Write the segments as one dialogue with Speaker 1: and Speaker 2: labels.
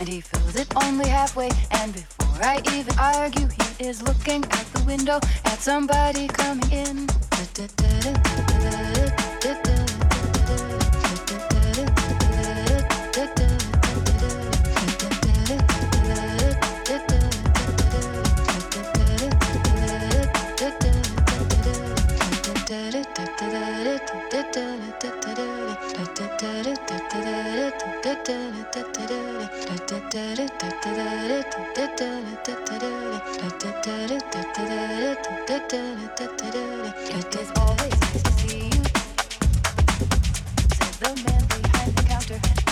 Speaker 1: and he fills it only halfway. And before I even argue, he is looking out the window at somebody coming in.
Speaker 2: Cause
Speaker 3: always to see you, the man behind the counter.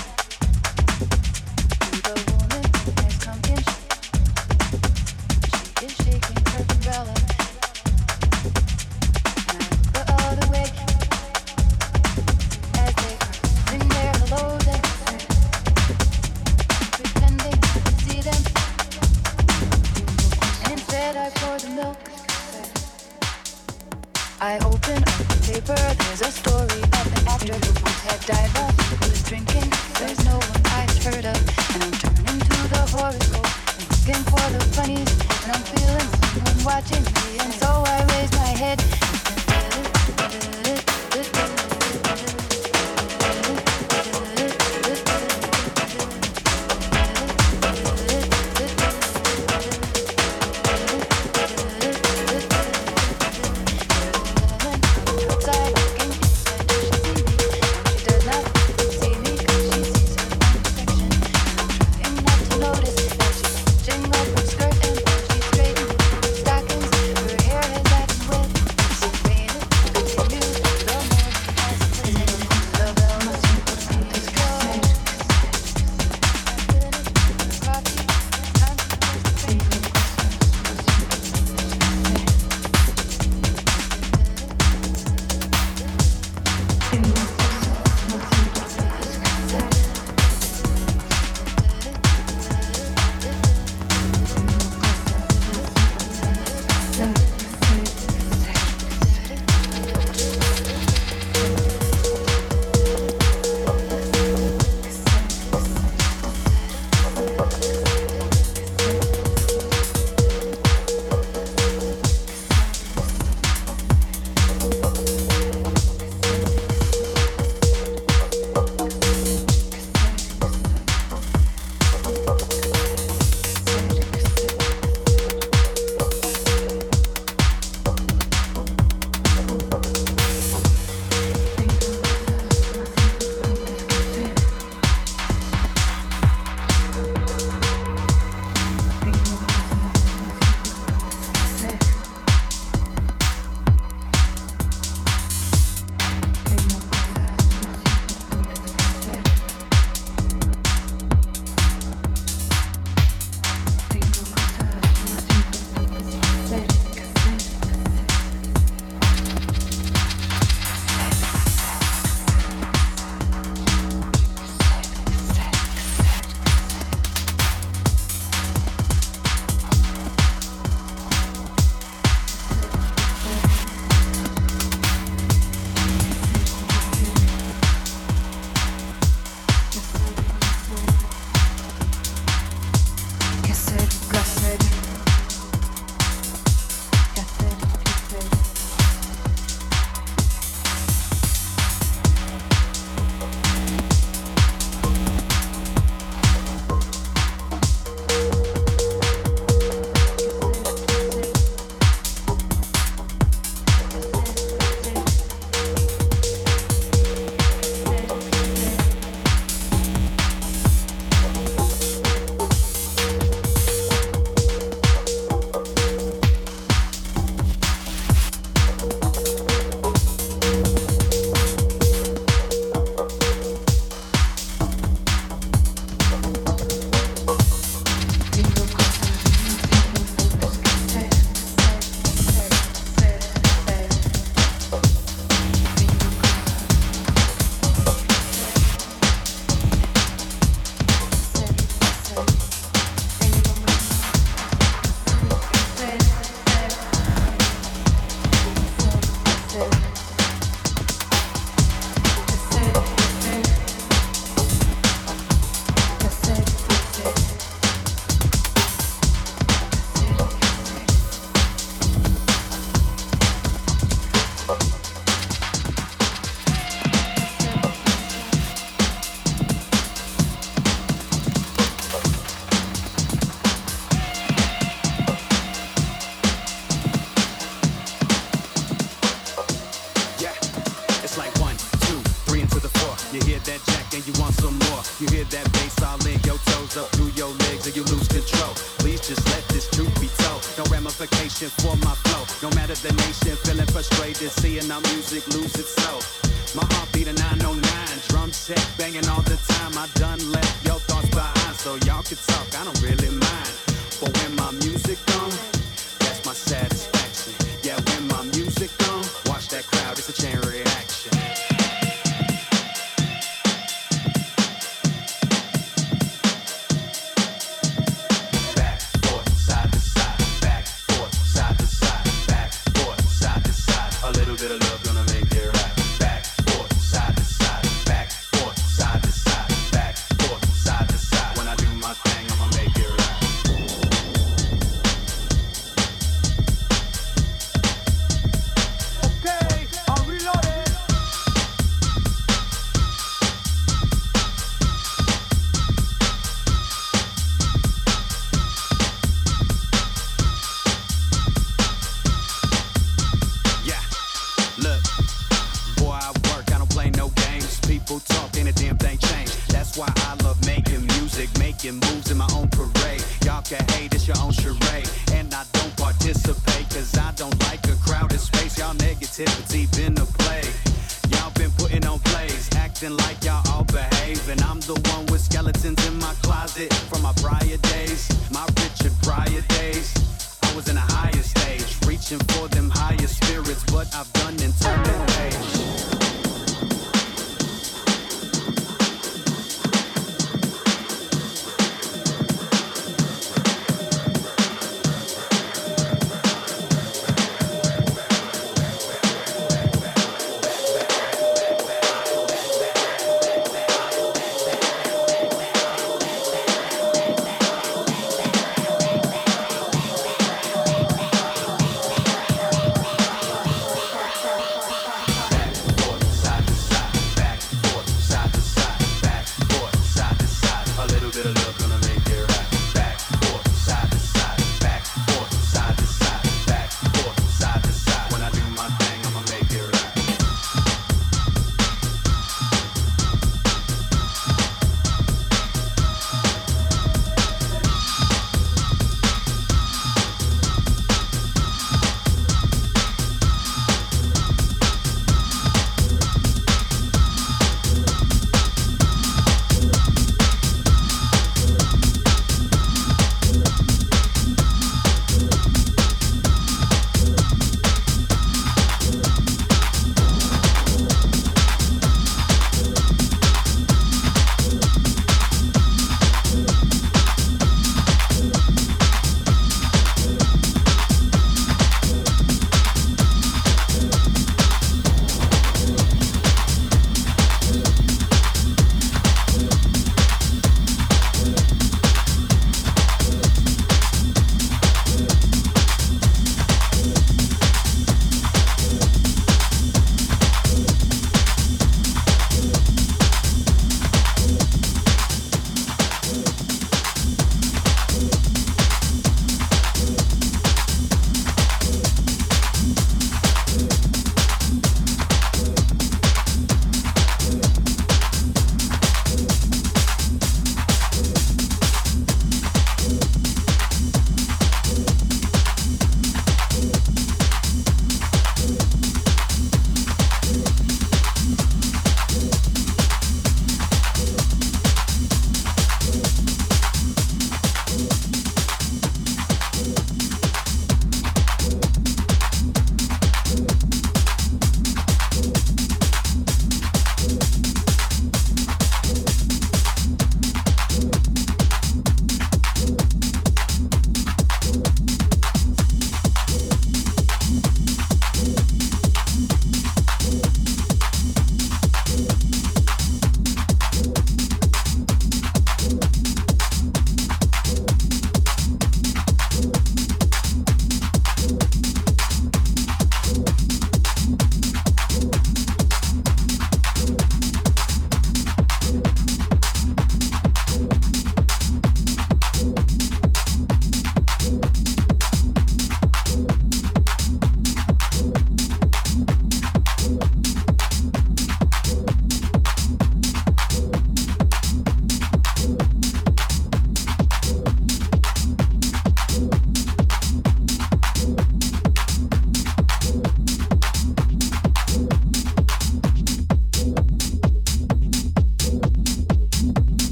Speaker 3: Y'all hate,